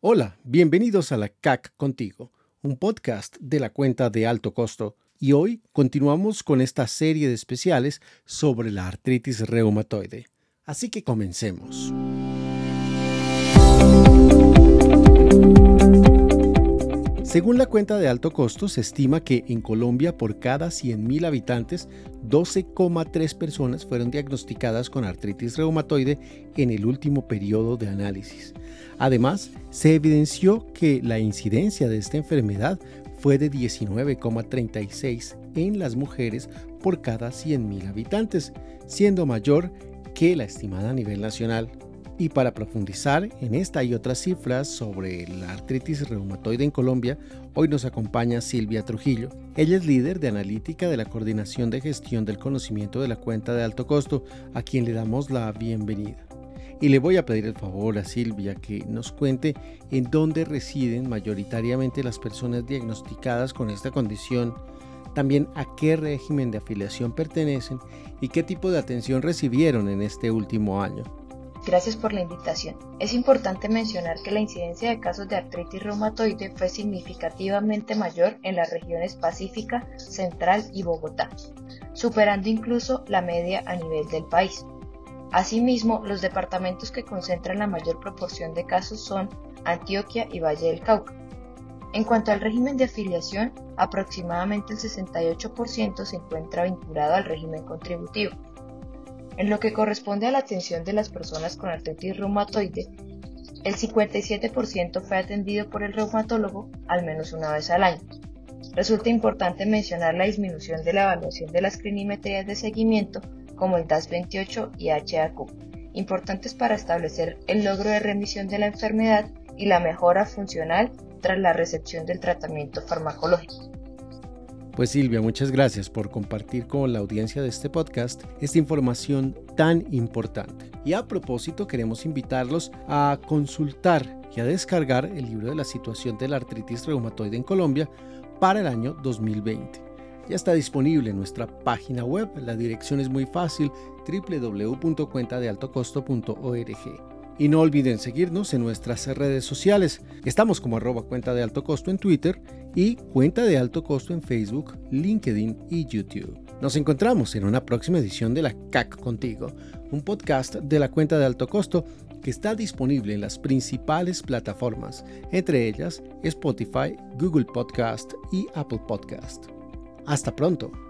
Hola, bienvenidos a la CAC Contigo, un podcast de la cuenta de alto costo. Y hoy continuamos con esta serie de especiales sobre la artritis reumatoide. Así que comencemos. Según la cuenta de alto costo, se estima que en Colombia por cada 100.000 habitantes, 12,3 personas fueron diagnosticadas con artritis reumatoide en el último periodo de análisis. Además, se evidenció que la incidencia de esta enfermedad fue de 19,36 en las mujeres por cada 100.000 habitantes, siendo mayor que la estimada a nivel nacional. Y para profundizar en esta y otras cifras sobre la artritis reumatoide en Colombia, hoy nos acompaña Silvia Trujillo. Ella es líder de analítica de la Coordinación de Gestión del Conocimiento de la Cuenta de Alto Costo, a quien le damos la bienvenida. Y le voy a pedir el favor a Silvia que nos cuente en dónde residen mayoritariamente las personas diagnosticadas con esta condición, también a qué régimen de afiliación pertenecen y qué tipo de atención recibieron en este último año. Gracias por la invitación. Es importante mencionar que la incidencia de casos de artritis reumatoide fue significativamente mayor en las regiones Pacífica, Central y Bogotá, superando incluso la media a nivel del país. Asimismo, los departamentos que concentran la mayor proporción de casos son Antioquia y Valle del Cauca. En cuanto al régimen de afiliación, aproximadamente el 68% se encuentra vinculado al régimen contributivo, en lo que corresponde a la atención de las personas con artritis reumatoide, el 57% fue atendido por el reumatólogo al menos una vez al año. Resulta importante mencionar la disminución de la evaluación de las clinimetrías de seguimiento como el DAS28 y HAQ, importantes para establecer el logro de remisión de la enfermedad y la mejora funcional tras la recepción del tratamiento farmacológico. Pues Silvia, muchas gracias por compartir con la audiencia de este podcast esta información tan importante. Y a propósito, queremos invitarlos a consultar y a descargar el libro de la situación de la artritis reumatoide en Colombia para el año 2020. Ya está disponible en nuestra página web, la dirección es muy fácil, www.cuentadealtocosto.org. Y no olviden seguirnos en nuestras redes sociales. Estamos como arroba cuenta de alto costo en Twitter y cuenta de alto costo en Facebook, LinkedIn y YouTube. Nos encontramos en una próxima edición de la CAC Contigo, un podcast de la cuenta de alto costo que está disponible en las principales plataformas, entre ellas Spotify, Google Podcast y Apple Podcast. Hasta pronto.